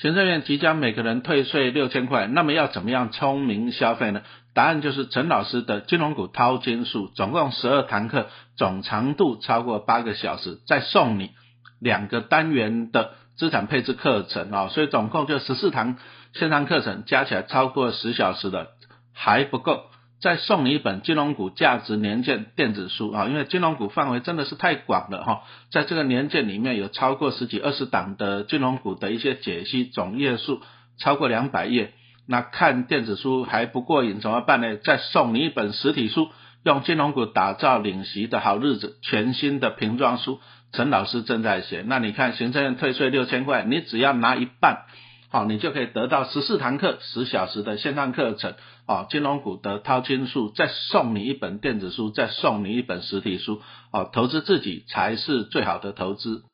行政院即将每个人退税六千块，那么要怎么样聪明消费呢？答案就是陈老师的金融股淘金术，总共十二堂课，总长度超过八个小时，再送你两个单元的资产配置课程啊，所以总共就十四堂线上课程，加起来超过十小时的还不够。再送你一本金融股价值年鉴电子书啊，因为金融股范围真的是太广了哈，在这个年鉴里面有超过十几二十档的金融股的一些解析，总页数超过两百页。那看电子书还不过瘾，怎么办呢？再送你一本实体书，用金融股打造领席的好日子，全新的瓶装书，陈老师正在写。那你看行政院退税六千块，你只要拿一半。好，你就可以得到十四堂课十小时的线上课程，啊，金融股的淘金术，再送你一本电子书，再送你一本实体书，哦，投资自己才是最好的投资。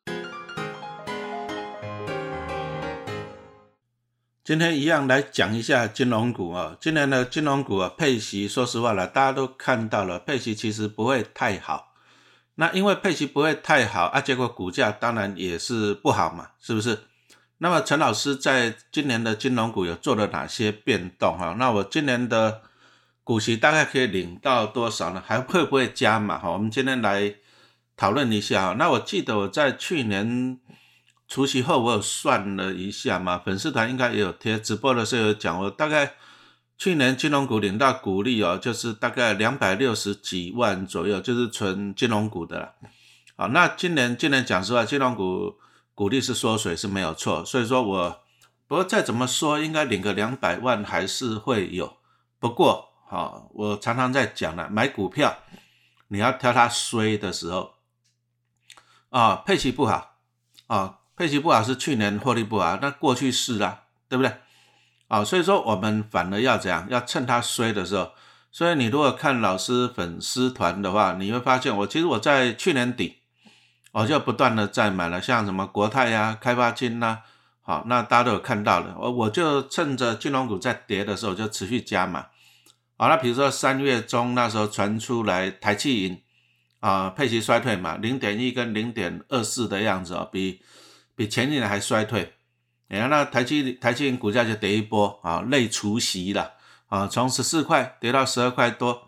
今天一样来讲一下金融股啊，今年的金融股啊，配息，说实话了，大家都看到了，配息其实不会太好。那因为配息不会太好啊，结果股价当然也是不好嘛，是不是？那么陈老师在今年的金融股有做了哪些变动哈？那我今年的股息大概可以领到多少呢？还会不会加嘛？哈，我们今天来讨论一下哈。那我记得我在去年除夕后，我有算了一下嘛，粉丝团应该也有贴直播的时候有讲，我大概去年金融股领到股利哦，就是大概两百六十几万左右，就是纯金融股的了。好，那今年今年讲实话，金融股。股利是缩水是没有错，所以说我不过再怎么说，应该领个两百万还是会有。不过，哈，我常常在讲了，买股票你要挑它衰的时候啊，配息不好啊，配息不好是去年获利不好，那过去式啦，对不对？啊，所以说我们反而要怎样？要趁它衰的时候。所以你如果看老师粉丝团的话，你会发现我其实我在去年底。我就不断的在买了，像什么国泰呀、开发金呐，好，那大家都有看到的。我我就趁着金融股在跌的时候，就持续加码。好，那比如说三月中那时候传出来台气银啊，配息衰退嘛，零点一跟零点二四的样子哦，比比前一年还衰退。你看那台气台气银股价就跌一波啊，累除息了啊，从十四块跌到十二块多。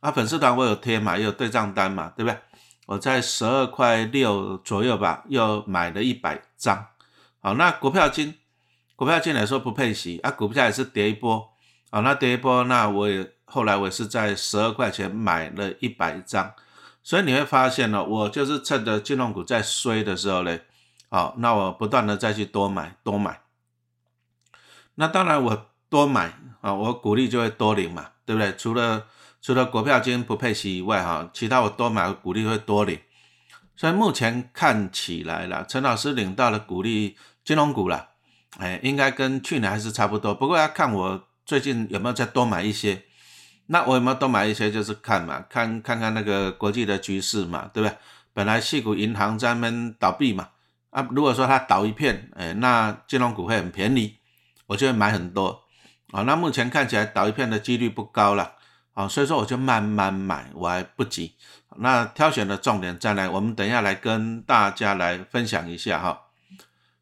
啊，粉丝团我有贴嘛，也有对账单嘛，对不对？我在十二块六左右吧，又买了一百张。好，那股票金，股票金来说不配息啊，股票也是跌一波。好，那跌一波，那我也后来我也是在十二块钱买了一百张。所以你会发现呢，我就是趁着金融股在衰的时候嘞，好，那我不断的再去多买多买。那当然我多买啊，我股利就会多领嘛，对不对？除了除了股票金不配息以外，哈，其他我多买股利会多领，所以目前看起来了，陈老师领到了股利金融股了，哎，应该跟去年还是差不多。不过要看我最近有没有再多买一些，那我有没有多买一些，就是看嘛，看看看那个国际的局势嘛，对不对？本来细股银行在那倒闭嘛，啊，如果说它倒一片，哎，那金融股会很便宜，我就会买很多，啊，那目前看起来倒一片的几率不高了。啊，所以说我就慢慢买，我还不急。那挑选的重点再来，我们等一下来跟大家来分享一下哈。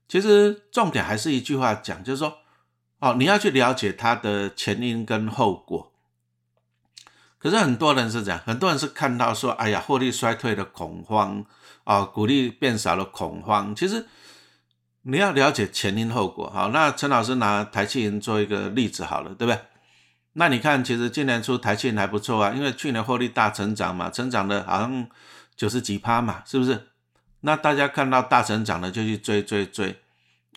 其实重点还是一句话讲，就是说，哦，你要去了解它的前因跟后果。可是很多人是这样，很多人是看到说，哎呀，获利衰退的恐慌，啊，股利变少的恐慌。其实你要了解前因后果。好，那陈老师拿台积银做一个例子好了，对不对？那你看，其实今年出台积还不错啊，因为去年获利大成长嘛，成长的好像九十几趴嘛，是不是？那大家看到大成长的就去追追追，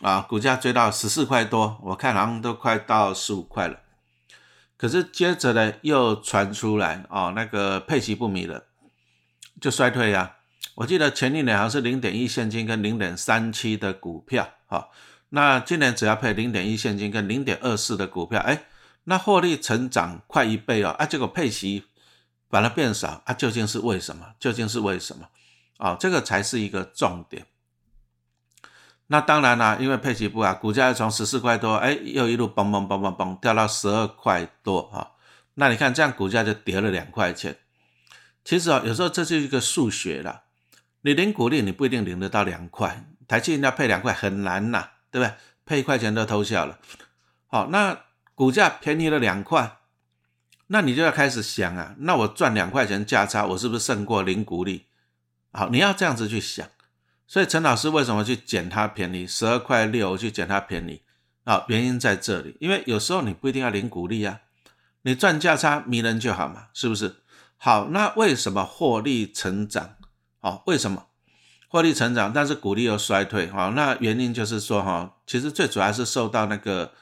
啊，股价追到十四块多，我看好像都快到十五块了。可是接着呢，又传出来哦，那个配息不迷了，就衰退呀。我记得前一年好像是零点一现金跟零点三七的股票，好，那今年只要配零点一现金跟零点二四的股票，哎。那获利成长快一倍哦，啊，结果配息反而变少，啊，究竟是为什么？究竟是为什么？啊，这个才是一个重点。那当然啦，因为配息不啊，股价从十四块多，哎，又一路嘣嘣嘣嘣嘣掉到十二块多啊。那你看这样股价就跌了两块钱。其实啊，有时候这是一个数学啦，你领股利你不一定领得到两块，台积电要配两块很难呐，对不对？配一块钱都偷笑了。好，那股价便宜了两块，那你就要开始想啊，那我赚两块钱价差，我是不是胜过零股利？好，你要这样子去想。所以陈老师为什么去捡它便宜，十二块六去捡它便宜？啊，原因在这里，因为有时候你不一定要零股利啊，你赚价差迷人就好嘛，是不是？好，那为什么获利成长？好，为什么获利成长，但是股利又衰退？好，那原因就是说哈，其实最主要是受到那个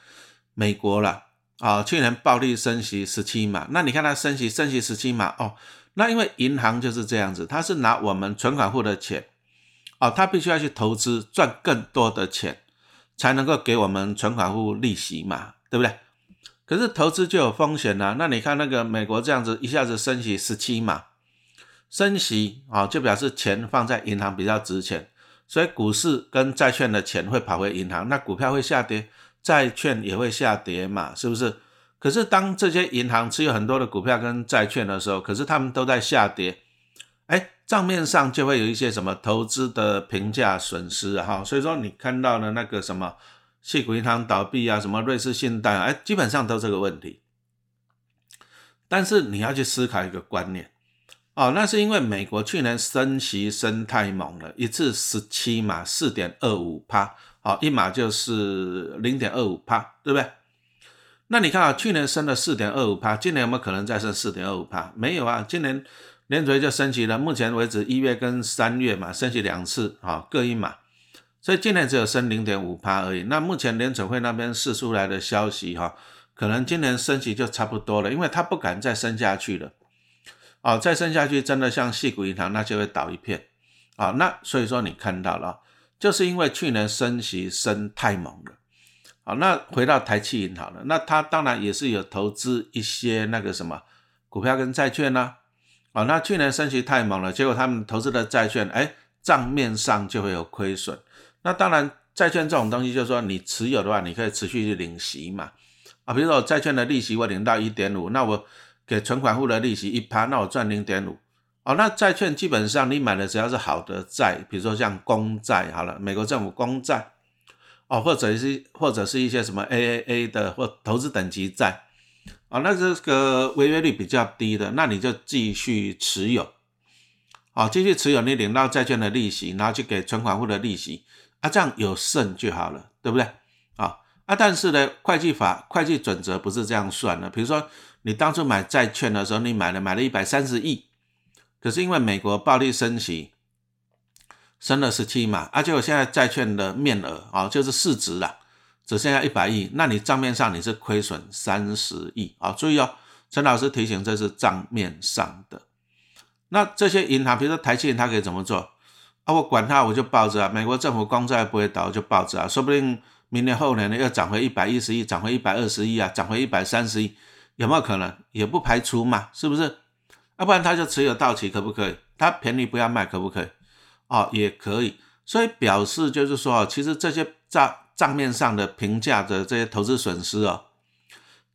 美国了啊，去年暴力升息十七码，那你看它升息升息十七码哦，那因为银行就是这样子，它是拿我们存款户的钱。哦，他必须要去投资赚更多的钱，才能够给我们存款户利息嘛，对不对？可是投资就有风险呐。那你看那个美国这样子一下子升息十七嘛，升息啊，就表示钱放在银行比较值钱，所以股市跟债券的钱会跑回银行，那股票会下跌，债券也会下跌嘛，是不是？可是当这些银行持有很多的股票跟债券的时候，可是他们都在下跌。哎，账面上就会有一些什么投资的评价损失，哈，所以说你看到的那个什么，细股银行倒闭啊，什么瑞士信贷，哎，基本上都这个问题。但是你要去思考一个观念，哦，那是因为美国去年升息升太猛了，一次十七嘛四点二五趴，好，一码就是零点二五趴，对不对？那你看啊，去年升了四点二五趴，今年有没有可能再升四点二五趴？没有啊，今年。联储会就升级了，目前为止一月跟三月嘛，升级两次啊，各一码，所以今年只有升零点五趴而已。那目前联储会那边释出来的消息哈，可能今年升级就差不多了，因为他不敢再升下去了，哦，再升下去真的像细股银行那就会倒一片啊。那所以说你看到了，就是因为去年升息升太猛了，好，那回到台气银行了，那它当然也是有投资一些那个什么股票跟债券呢。哦，那去年升息太猛了，结果他们投资的债券，哎，账面上就会有亏损。那当然，债券这种东西，就是说你持有的话，你可以持续去领息嘛。啊，比如说债券的利息我领到一点五，那我给存款户的利息一趴，那我赚零点五。哦，那债券基本上你买的只要是好的债，比如说像公债，好了，美国政府公债，哦，或者是或者是一些什么 AAA 的或投资等级债。啊，那这个违约率比较低的，那你就继续持有，哦，继续持有，你领到债券的利息，然后去给存款户的利息，啊，这样有剩就好了，对不对？啊，啊，但是呢，会计法、会计准则不是这样算的。比如说，你当初买债券的时候，你买了买了一百三十亿，可是因为美国暴力升息，升了十七嘛，而且我现在债券的面额啊，就是市值了。只剩下一百亿，那你账面上你是亏损三十亿啊！注意哦，陈老师提醒，这是账面上的。那这些银行，比如说台积电，它可以怎么做啊？我管它，我就抱着啊。美国政府公债不会倒，就抱着啊。说不定明年后年呢，又涨回一百一十亿，涨回一百二十亿啊，涨回一百三十亿，有没有可能？也不排除嘛，是不是？要不然他就持有到期，可不可以？他便宜不要卖，可不可以？哦，也可以。所以表示就是说，其实这些账。账面上的评价的这些投资损失哦，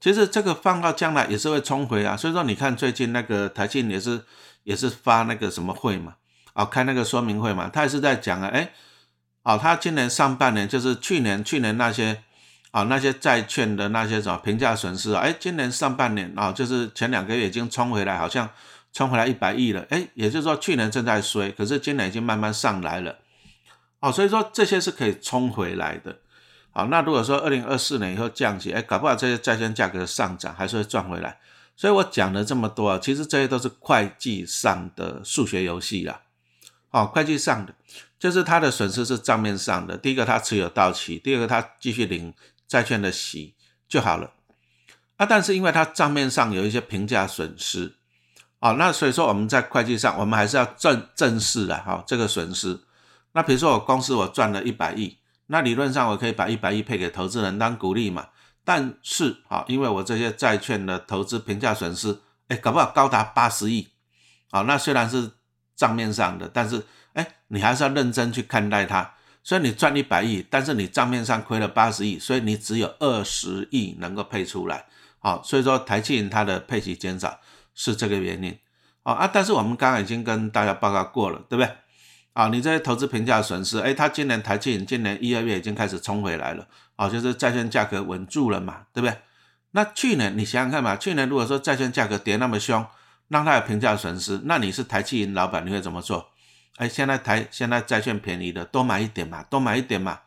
其实这个放到将来也是会冲回啊。所以说，你看最近那个台庆也是也是发那个什么会嘛，啊，开那个说明会嘛，他也是在讲啊，哎，哦，他今年上半年就是去年去年那些啊那些债券的那些什么评价损失啊，哎，今年上半年啊，就是前两个月已经冲回来，好像冲回来一百亿了，哎，也就是说去年正在衰，可是今年已经慢慢上来了，哦，所以说这些是可以冲回来的。好，那如果说二零二四年以后降息，哎，搞不好这些债券价格的上涨还是会赚回来。所以我讲了这么多啊，其实这些都是会计上的数学游戏啦。哦，会计上的就是它的损失是账面上的。第一个，它持有到期；第二个，它继续领债券的息就好了。啊，但是因为它账面上有一些评价损失，哦，那所以说我们在会计上，我们还是要正正视的哈这个损失。那比如说我公司我赚了一百亿。那理论上我可以把一百亿配给投资人当股利嘛？但是啊，因为我这些债券的投资评价损失，哎，搞不好高达八十亿，啊，那虽然是账面上的，但是哎，你还是要认真去看待它。所以你赚一百亿，但是你账面上亏了八十亿，所以你只有二十亿能够配出来。好，所以说台积电它的配息减少是这个原因。啊啊，但是我们刚刚已经跟大家报告过了，对不对？啊，你这些投资评价损失，哎，它今年台积电今年一二月已经开始冲回来了，啊，就是债券价格稳住了嘛，对不对？那去年你想想看嘛，去年如果说债券价格跌那么凶，让它有评价损失，那你是台积银老板，你会怎么做？哎，现在台现在债券便宜的，多买一点嘛，多买一点嘛，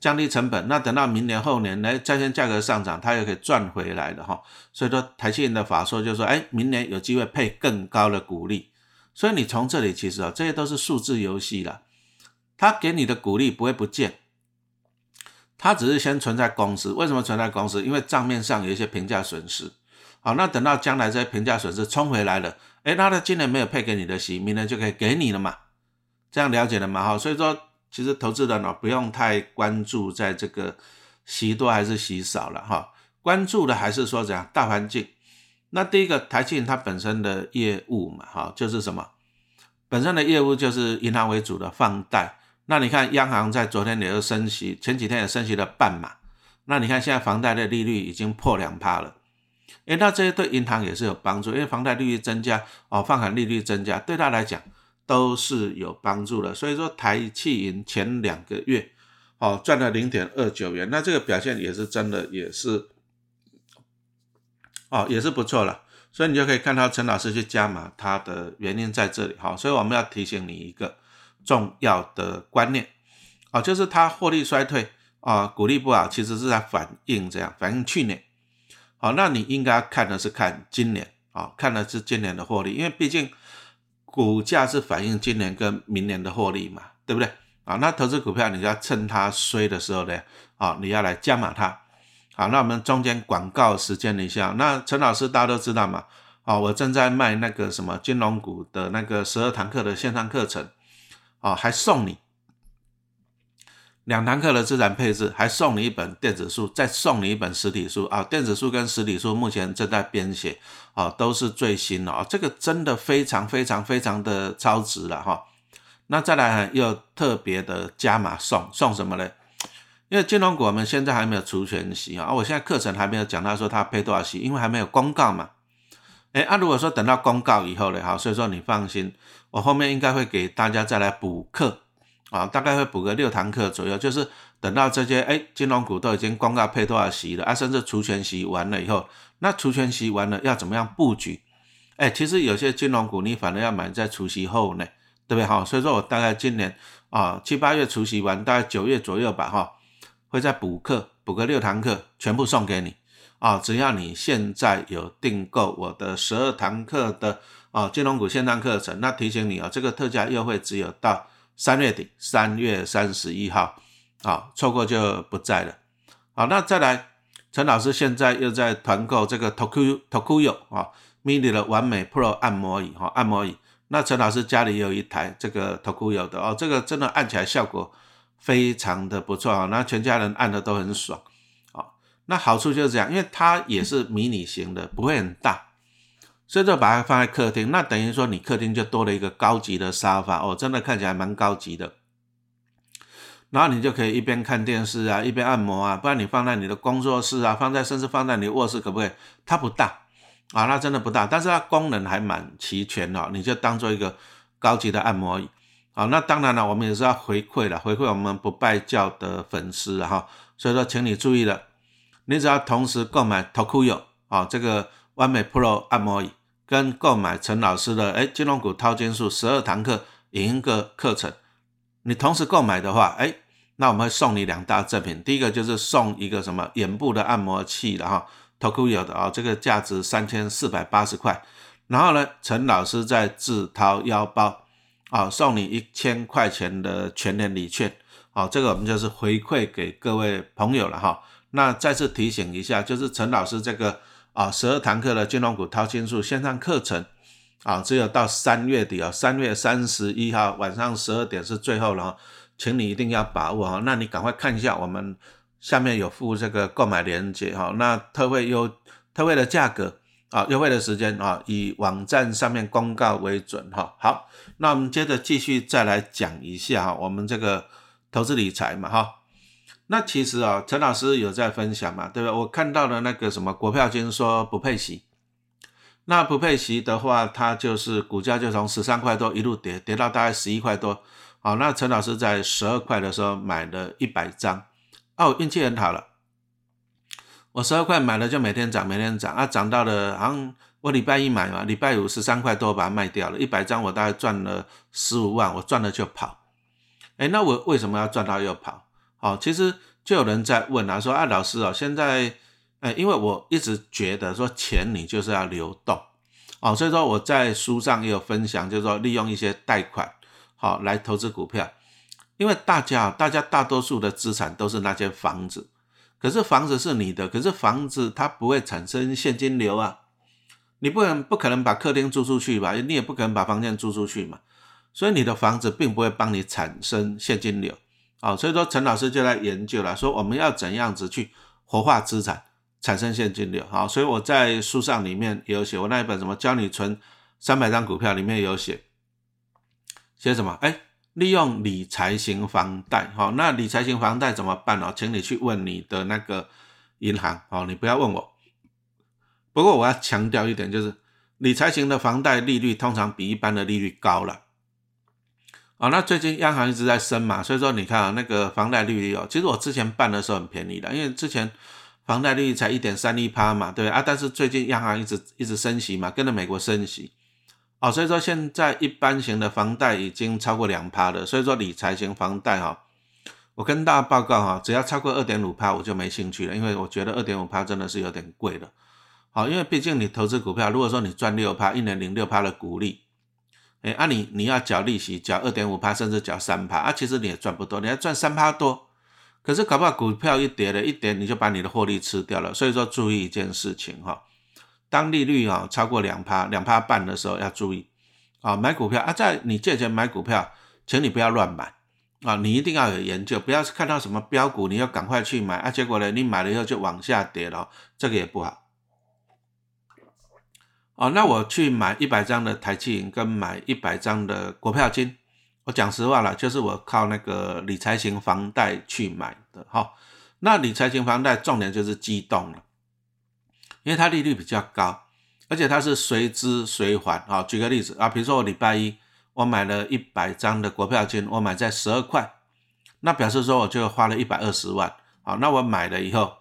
降低成本。那等到明年后年，来债券价格上涨，它又可以赚回来的哈。所以说台积银的法说就是说，哎，明年有机会配更高的股利。所以你从这里其实啊，这些都是数字游戏了。他给你的鼓励不会不见，他只是先存在公司。为什么存在公司？因为账面上有一些评价损失。好，那等到将来这些评价损失冲回来了，哎，他的今年没有配给你的息，明年就可以给你了嘛？这样了解了吗？哈，所以说其实投资人呢不用太关注在这个息多还是息少了哈，关注的还是说怎样大环境。那第一个台积它本身的业务嘛，哈，就是什么？本身的业务就是银行为主的放贷。那你看央行在昨天也是升息，前几天也升息了半码。那你看现在房贷的利率已经破两趴了，诶，那这些对银行也是有帮助，因为房贷利率增加，哦，放款利率增加，对他来讲都是有帮助的。所以说台气银前两个月，哦，赚了零点二九元，那这个表现也是真的，也是。哦，也是不错了，所以你就可以看到陈老师去加码，它的原因在这里。好，所以我们要提醒你一个重要的观念，啊，就是它获利衰退啊，股利不好，其实是在反映这样，反映去年。好，那你应该看的是看今年，啊，看的是今年的获利，因为毕竟股价是反映今年跟明年的获利嘛，对不对？啊，那投资股票，你要趁它衰的时候呢，啊，你要来加码它。好，那我们中间广告时间一下。那陈老师大家都知道嘛？啊，我正在卖那个什么金融股的那个十二堂课的线上课程，啊，还送你两堂课的资产配置，还送你一本电子书，再送你一本实体书啊。电子书跟实体书目前正在编写，啊，都是最新的啊。这个真的非常非常非常的超值了哈。那再来又特别的加码送送什么呢？因为金融股我们现在还没有除权息啊，我现在课程还没有讲到说它配多少息，因为还没有公告嘛。哎，啊，如果说等到公告以后呢，好，所以说你放心，我后面应该会给大家再来补课啊，大概会补个六堂课左右，就是等到这些哎金融股都已经公告配多少息了啊，甚至除权息完了以后，那除权息完了要怎么样布局？哎，其实有些金融股你反而要买在除息后呢，对不对哈？所以说我大概今年啊七八月除息完，大概九月左右吧哈。会再补课，补个六堂课，全部送给你啊！只要你现在有订购我的十二堂课的啊金融股线上课程，那提醒你啊，这个特价优惠只有到三月底，三月三十一号啊，错过就不在了。好，那再来，陈老师现在又在团购这个 Toku Tokuyo 啊 Mini 的完美 Pro 按摩椅哈，按摩椅。那陈老师家里有一台这个 Tokuyo 的哦，这个真的按起来效果。非常的不错啊，那全家人按的都很爽啊。那好处就是这样，因为它也是迷你型的，不会很大，所以就把它放在客厅。那等于说你客厅就多了一个高级的沙发哦，真的看起来蛮高级的。然后你就可以一边看电视啊，一边按摩啊。不然你放在你的工作室啊，放在甚至放在你卧室可不可以？它不大啊，那真的不大，但是它功能还蛮齐全哦。你就当做一个高级的按摩椅。好，那当然了，我们也是要回馈了，回馈我们不拜教的粉丝哈。所以说，请你注意了，你只要同时购买 Tokuyo 啊这个完美 Pro 按摩椅，跟购买陈老师的哎金融股掏金术十二堂课影音课课程，你同时购买的话，哎，那我们会送你两大赠品。第一个就是送一个什么眼部的按摩器了哈，Tokuyo 的啊，这个价值三千四百八十块。然后呢，陈老师再自掏腰包。啊，送你一千块钱的全年礼券，好，这个我们就是回馈给各位朋友了哈。那再次提醒一下，就是陈老师这个啊十二堂课的金融股掏金术线上课程，啊，只有到三月底啊，三月三十一号晚上十二点是最后了哈，请你一定要把握哈。那你赶快看一下，我们下面有附这个购买链接哈，那特惠优特惠的价格。啊，优惠的时间啊，以网站上面公告为准哈。好，那我们接着继续再来讲一下哈，我们这个投资理财嘛哈。那其实啊，陈老师有在分享嘛，对吧？我看到了那个什么国票金说不配息，那不配息的话，它就是股价就从十三块多一路跌跌到大概十一块多，好，那陈老师在十二块的时候买了一百张，哦，运气很好了，我十二块买了就每天涨，每天涨，啊，涨到了好像我礼拜一买嘛，礼拜五十三块多把它卖掉了，一百张我大概赚了十五万，我赚了就跑。哎，那我为什么要赚到又跑？好，其实就有人在问啊，说啊，老师哦，现在，哎，因为我一直觉得说钱你就是要流动，哦，所以说我在书上也有分享，就是说利用一些贷款，好来投资股票，因为大家大家大多数的资产都是那间房子，可是房子是你的，可是房子它不会产生现金流啊，你不能不可能把客厅租出去吧，你也不可能把房间租出去嘛。所以你的房子并不会帮你产生现金流，啊，所以说陈老师就在研究了，说我们要怎样子去活化资产，产生现金流，好，所以我在书上里面也有写，我那一本什么教你存三百张股票里面有写，写什么？哎，利用理财型房贷，好，那理财型房贷怎么办呢？请你去问你的那个银行，好，你不要问我。不过我要强调一点，就是理财型的房贷利率通常比一般的利率高了。啊，那最近央行一直在升嘛，所以说你看啊，那个房贷利率哦，其实我之前办的时候很便宜的，因为之前房贷利率才一点三一趴嘛，对啊，但是最近央行一直一直升息嘛，跟着美国升息，哦，所以说现在一般型的房贷已经超过两趴了，所以说理财型房贷哈，我跟大家报告哈，只要超过二点五趴我就没兴趣了，因为我觉得二点五趴真的是有点贵了，好，因为毕竟你投资股票，如果说你赚六趴，一年零六趴的股利。哎，啊你你要缴利息，缴二点五趴，甚至缴三趴，啊，其实你也赚不多，你要赚三趴多，可是搞不好股票一跌了，一跌你就把你的获利吃掉了。所以说注意一件事情哈，当利率啊超过两趴、两趴半的时候要注意啊，买股票啊，在你借钱买股票，请你不要乱买啊，你一定要有研究，不要看到什么标股你要赶快去买啊，结果呢你买了以后就往下跌了，这个也不好。哦，那我去买一百张的台积银，跟买一百张的国票金，我讲实话了，就是我靠那个理财型房贷去买的哈。那理财型房贷重点就是机动了，因为它利率比较高，而且它是随支随还啊。举个例子啊，比如说我礼拜一我买了一百张的国票金，我买在十二块，那表示说我就花了一百二十万。好，那我买了以后。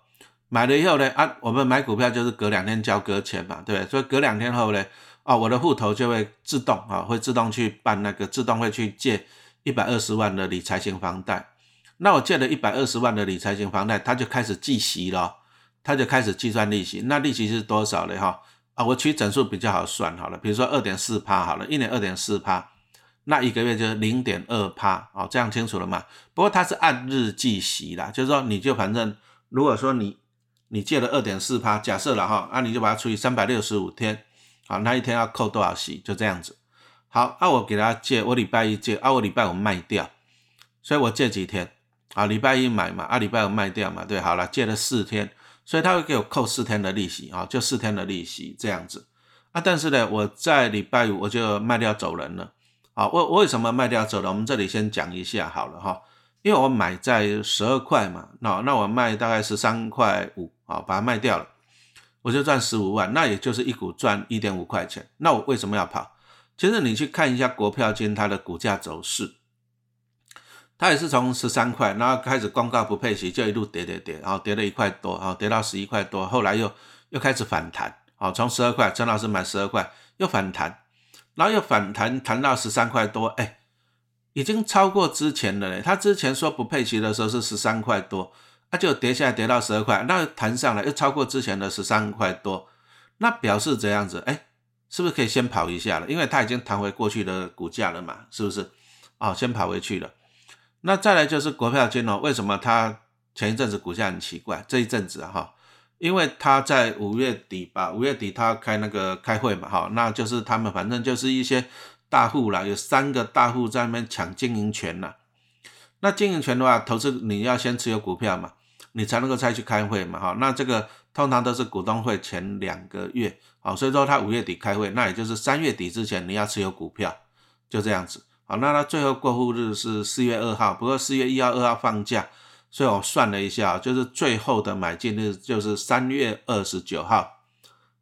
买了以后呢，啊，我们买股票就是隔两天交割钱嘛，对不对？所以隔两天后呢，啊，我的户头就会自动啊，会自动去办那个，自动会去借一百二十万的理财型房贷。那我借了一百二十万的理财型房贷，它就开始计息了，它就开始计算利息。那利息是多少呢？哈，啊，我取整数比较好算好了，比如说二点四趴好了，一年二点四趴，那一个月就是零点二趴，哦，这样清楚了吗？不过它是按日计息啦，就是说你就反正如果说你你借了二点四趴，假设了哈，那你就把它除以三百六十五天，好，那一天要扣多少息？就这样子。好，那我给他借，我礼拜一借，啊，我礼拜五卖掉，所以我借几天？啊，礼拜一买嘛，啊，礼拜五卖掉嘛，对，好了，借了四天，所以他会给我扣四天的利息，啊，就四天的利息这样子。啊，但是呢，我在礼拜五我就卖掉走人了。好，我我为什么卖掉走人？我们这里先讲一下好了哈。因为我买在十二块嘛，那那我卖大概十三块五，啊，把它卖掉了，我就赚十五万，那也就是一股赚一点五块钱。那我为什么要跑？其实你去看一下国票金它的股价走势，它也是从十三块，然后开始公告不配息，就一路跌跌跌，然后跌了一块多，然后跌到十一块多，后来又又开始反弹，啊，从十二块，陈老师买十二块，又反弹，然后又反弹弹到十三块多，哎。已经超过之前的嘞，他之前说不配息的时候是十三块多，那就跌下来跌到十二块，那弹上来又超过之前的十三块多，那表示这样子，哎，是不是可以先跑一下了？因为它已经弹回过去的股价了嘛，是不是？哦，先跑回去了。那再来就是国票金哦，为什么它前一阵子股价很奇怪？这一阵子哈，因为他在五月底吧，五月底他开那个开会嘛，哈，那就是他们反正就是一些。大户啦，有三个大户在那边抢经营权啦。那经营权的话，投资你要先持有股票嘛，你才能够再去开会嘛。哈，那这个通常都是股东会前两个月，好，所以说他五月底开会，那也就是三月底之前你要持有股票，就这样子。好，那他最后过户日是四月二号，不过四月一号、二号放假，所以我算了一下，就是最后的买进日就是三月二十九号。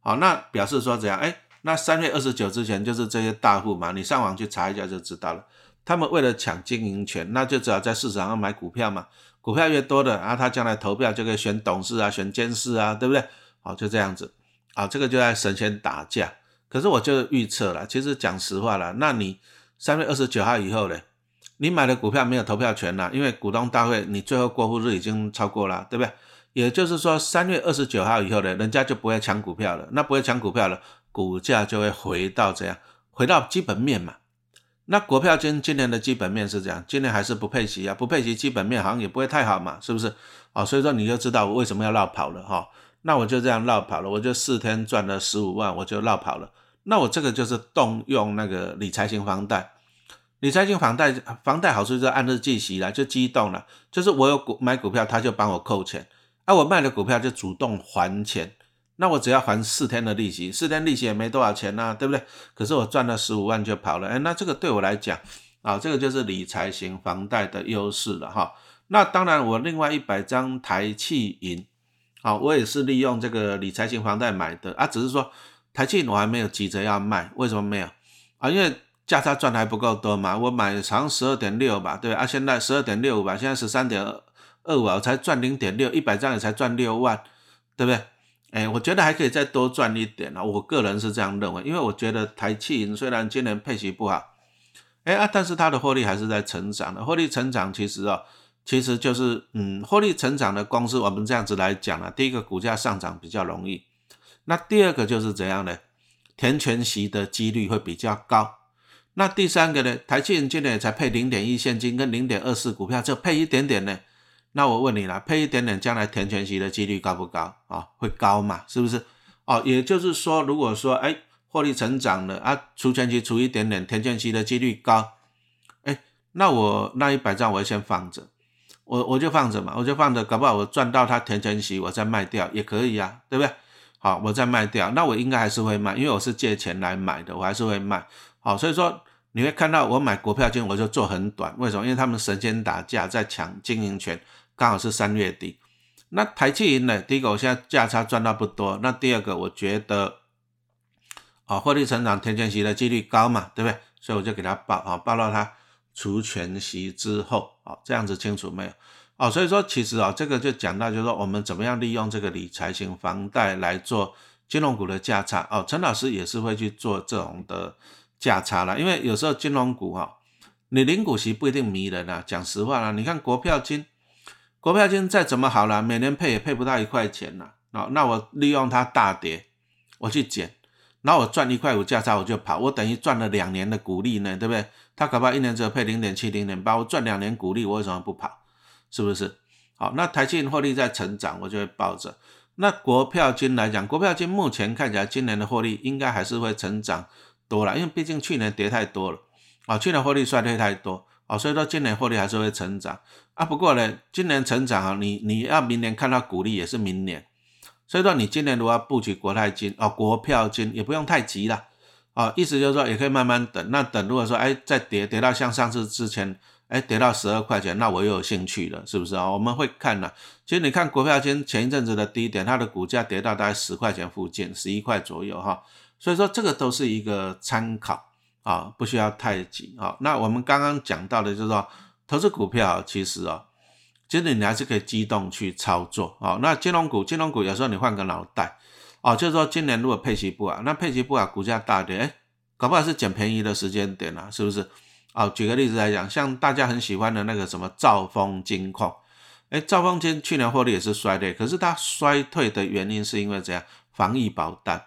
好，那表示说怎样？哎。那三月二十九之前就是这些大户嘛，你上网去查一下就知道了。他们为了抢经营权，那就只好在市场上买股票嘛。股票越多的啊，他将来投票就可以选董事啊，选监事啊，对不对？好，就这样子啊，这个就在神仙打架。可是我就预测了，其实讲实话了，那你三月二十九号以后呢，你买的股票没有投票权了，因为股东大会你最后过户日已经超过了，对不对？也就是说三月二十九号以后呢，人家就不会抢股票了，那不会抢股票了，股价就会回到这样，回到基本面嘛。那国票今今年的基本面是这样，今年还是不配息啊，不配息基本面好像也不会太好嘛，是不是？啊，所以说你就知道我为什么要绕跑了哈。那我就这样绕跑了，我就四天赚了十五万，我就绕跑了。那我这个就是动用那个理财型房贷，理财型房贷房贷好处就是按日计息了，就激动了，就是我有股买股票，他就帮我扣钱，啊，我卖了股票就主动还钱。那我只要还四天的利息，四天利息也没多少钱呐，对不对？可是我赚了十五万就跑了，哎，那这个对我来讲啊，这个就是理财型房贷的优势了哈。那当然，我另外一百张台气银，好，我也是利用这个理财型房贷买的啊，只是说台气我还没有急着要卖，为什么没有啊？因为价差赚的还不够多嘛，我买长十二点六吧，对啊，现在十二点六五吧，现在十三点二五，我才赚零点六，一百张也才赚六万，对不对？哎，我觉得还可以再多赚一点啊！我个人是这样认为，因为我觉得台气银虽然今年配息不好，哎啊，但是它的获利还是在成长的。获利成长其实哦，其实就是嗯，获利成长的公司，我们这样子来讲啊，第一个股价上涨比较容易，那第二个就是怎样呢？填全息的几率会比较高。那第三个呢？台气银今年才配零点一现金跟零点二四股票，就配一点点呢。那我问你了，配一点点，将来填全息的几率高不高啊？会高嘛？是不是？哦，也就是说，如果说哎，获利成长了啊，除全息除一点点，填全息的几率高，哎，那我那一百张我先放着，我我就放着嘛，我就放着，搞不好我赚到它填全息，我再卖掉也可以啊，对不对？好，我再卖掉，那我应该还是会卖，因为我是借钱来买的，我还是会卖。好，所以说你会看到我买国票金，我就做很短，为什么？因为他们神仙打架在抢经营权。刚好是三月底，那台气银呢？第一个，我现在价差赚到不多。那第二个，我觉得，啊，获利成长填全息的几率高嘛，对不对？所以我就给他报啊，报到他除全息之后，啊，这样子清楚没有？哦，所以说其实啊，这个就讲到，就是说我们怎么样利用这个理财型房贷来做金融股的价差。哦，陈老师也是会去做这种的价差了，因为有时候金融股哈，你零股息不一定迷人啊。讲实话啦，你看国票金。国票金再怎么好了，每年配也配不到一块钱了啊！那我利用它大跌，我去捡，然后我赚一块五价差我就跑，我等于赚了两年的股利呢，对不对？他搞不好一年只有配零点七、零点八，我赚两年股利，我为什么不跑？是不是？好，那台积电获利在成长，我就会抱着。那国票金来讲，国票金目前看起来今年的获利应该还是会成长多了，因为毕竟去年跌太多了啊，去年获利衰退太多。哦，所以说今年获利还是会成长啊。不过呢，今年成长啊，你你要明年看到股利也是明年。所以说你今年如果要布局国泰金哦，国票金也不用太急了啊。意思就是说也可以慢慢等。那等如果说哎再跌跌到像上次之前哎跌到十二块钱，那我又有兴趣了，是不是啊？我们会看呢。其实你看国票金前一阵子的低点，它的股价跌到大概十块钱附近，十一块左右哈。所以说这个都是一个参考。啊，不需要太急啊。那我们刚刚讲到的，就是说投资股票，其实啊，其实你还是可以机动去操作啊。那金融股，金融股有时候你换个脑袋啊，就是说今年如果配息不好，那配息不好，股价大跌，哎，搞不好是捡便宜的时间点啊，是不是？啊，举个例子来讲，像大家很喜欢的那个什么兆丰金控，哎，兆丰金去年获利也是衰退，可是它衰退的原因是因为怎样？防疫保单。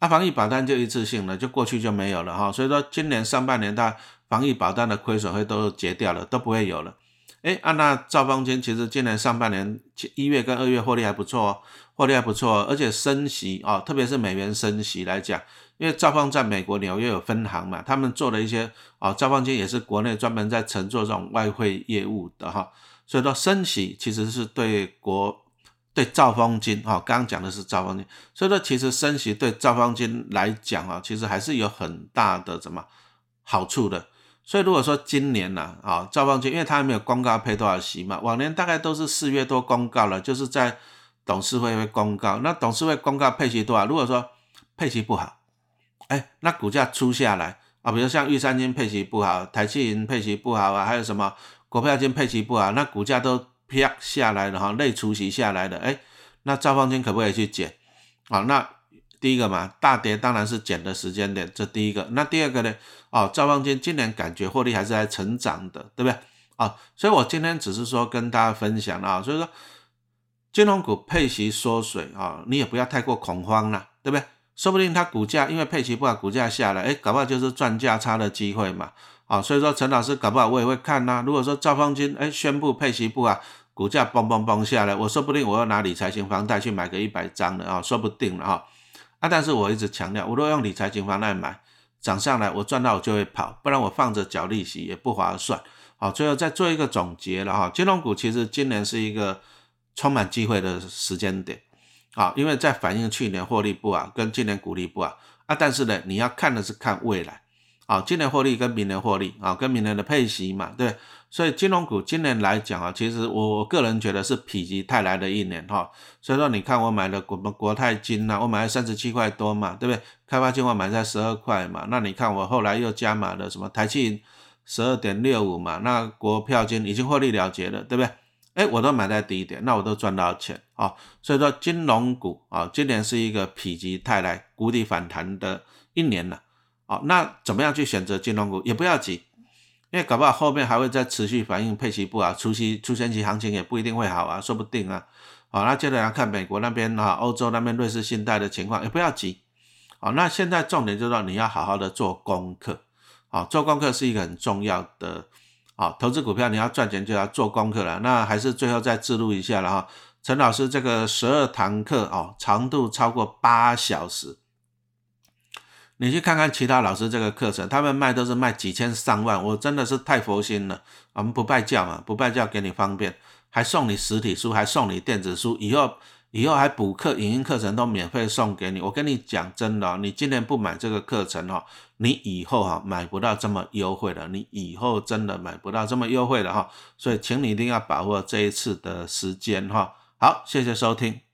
啊，防疫保单就一次性了，就过去就没有了哈，所以说今年上半年它防疫保单的亏损会都结掉了，都不会有了。哎，啊那兆丰金其实今年上半年一月跟二月获利还不错哦，获利还不错，哦而且升息啊，特别是美元升息来讲，因为兆丰在美国纽约有分行嘛，他们做的一些啊，兆丰金也是国内专门在承做这种外汇业务的哈，所以说升息其实是对国。对兆丰金啊，刚刚讲的是兆丰金，所以说其实升息对兆丰金来讲啊，其实还是有很大的什么好处的。所以如果说今年呢啊，兆方金，因为它还没有公告配多少息嘛，往年大概都是四月多公告了，就是在董事会会公告。那董事会公告配息多少？如果说配息不好，哎，那股价出下来啊，比如像玉山金配息不好，台气银配息不好啊，还有什么国票金配息不好，那股价都啪下来了哈，类除息下来的，哎，那兆方金可不可以去减？啊，那第一个嘛，大跌当然是减的时间点，这第一个。那第二个呢？哦，兆方金今年感觉获利还是在成长的，对不对？啊，所以我今天只是说跟大家分享啊，所以说金融股配息缩水啊，你也不要太过恐慌了，对不对？说不定它股价因为配息不好，股价下来，哎，搞不好就是赚价差的机会嘛。啊，所以说陈老师搞不好我也会看呐。如果说兆方金哎宣布配息不好，股价嘣嘣嘣下来，我说不定我要拿理财型房贷去买个一百张的啊，说不定了啊。啊，但是我一直强调，我如果用理财型房贷买，涨上来我赚到我就会跑，不然我放着缴利息也不划算。好，最后再做一个总结了哈，金融股其实今年是一个充满机会的时间点。啊，因为在反映去年获利不好，跟今年股利不好啊，但是呢，你要看的是看未来，啊，今年获利跟明年获利啊，跟明年的配息嘛，对，所以金融股今年来讲啊，其实我我个人觉得是否极泰来的一年哈，所以说你看我买的国国泰金呐，我买了三十七块多嘛，对不对？开发金我买在十二块嘛，那你看我后来又加码了什么台气十二点六五嘛，那国票金已经获利了结了，对不对？哎，我都买在低点，那我都赚到钱啊！所以说金融股啊，今年是一个否极泰来、谷底反弹的一年了啊。那怎么样去选择金融股？也不要急，因为搞不好后面还会再持续反映配息不好，除夕出现期行情也不一定会好啊，说不定啊。好，那接着来看美国那边啊，欧洲那边瑞士信贷的情况，也不要急。好，那现在重点就是你要好好的做功课，好，做功课是一个很重要的。好，投资股票你要赚钱就要做功课了。那还是最后再记录一下了哈。陈老师这个十二堂课哦，长度超过八小时。你去看看其他老师这个课程，他们卖都是卖几千上万，我真的是太佛心了。我们不拜教嘛，不拜教给你方便，还送你实体书，还送你电子书，以后。以后还补课，影音课程都免费送给你。我跟你讲真的，你今年不买这个课程哈，你以后哈买不到这么优惠的，你以后真的买不到这么优惠的哈。所以，请你一定要把握这一次的时间哈。好，谢谢收听。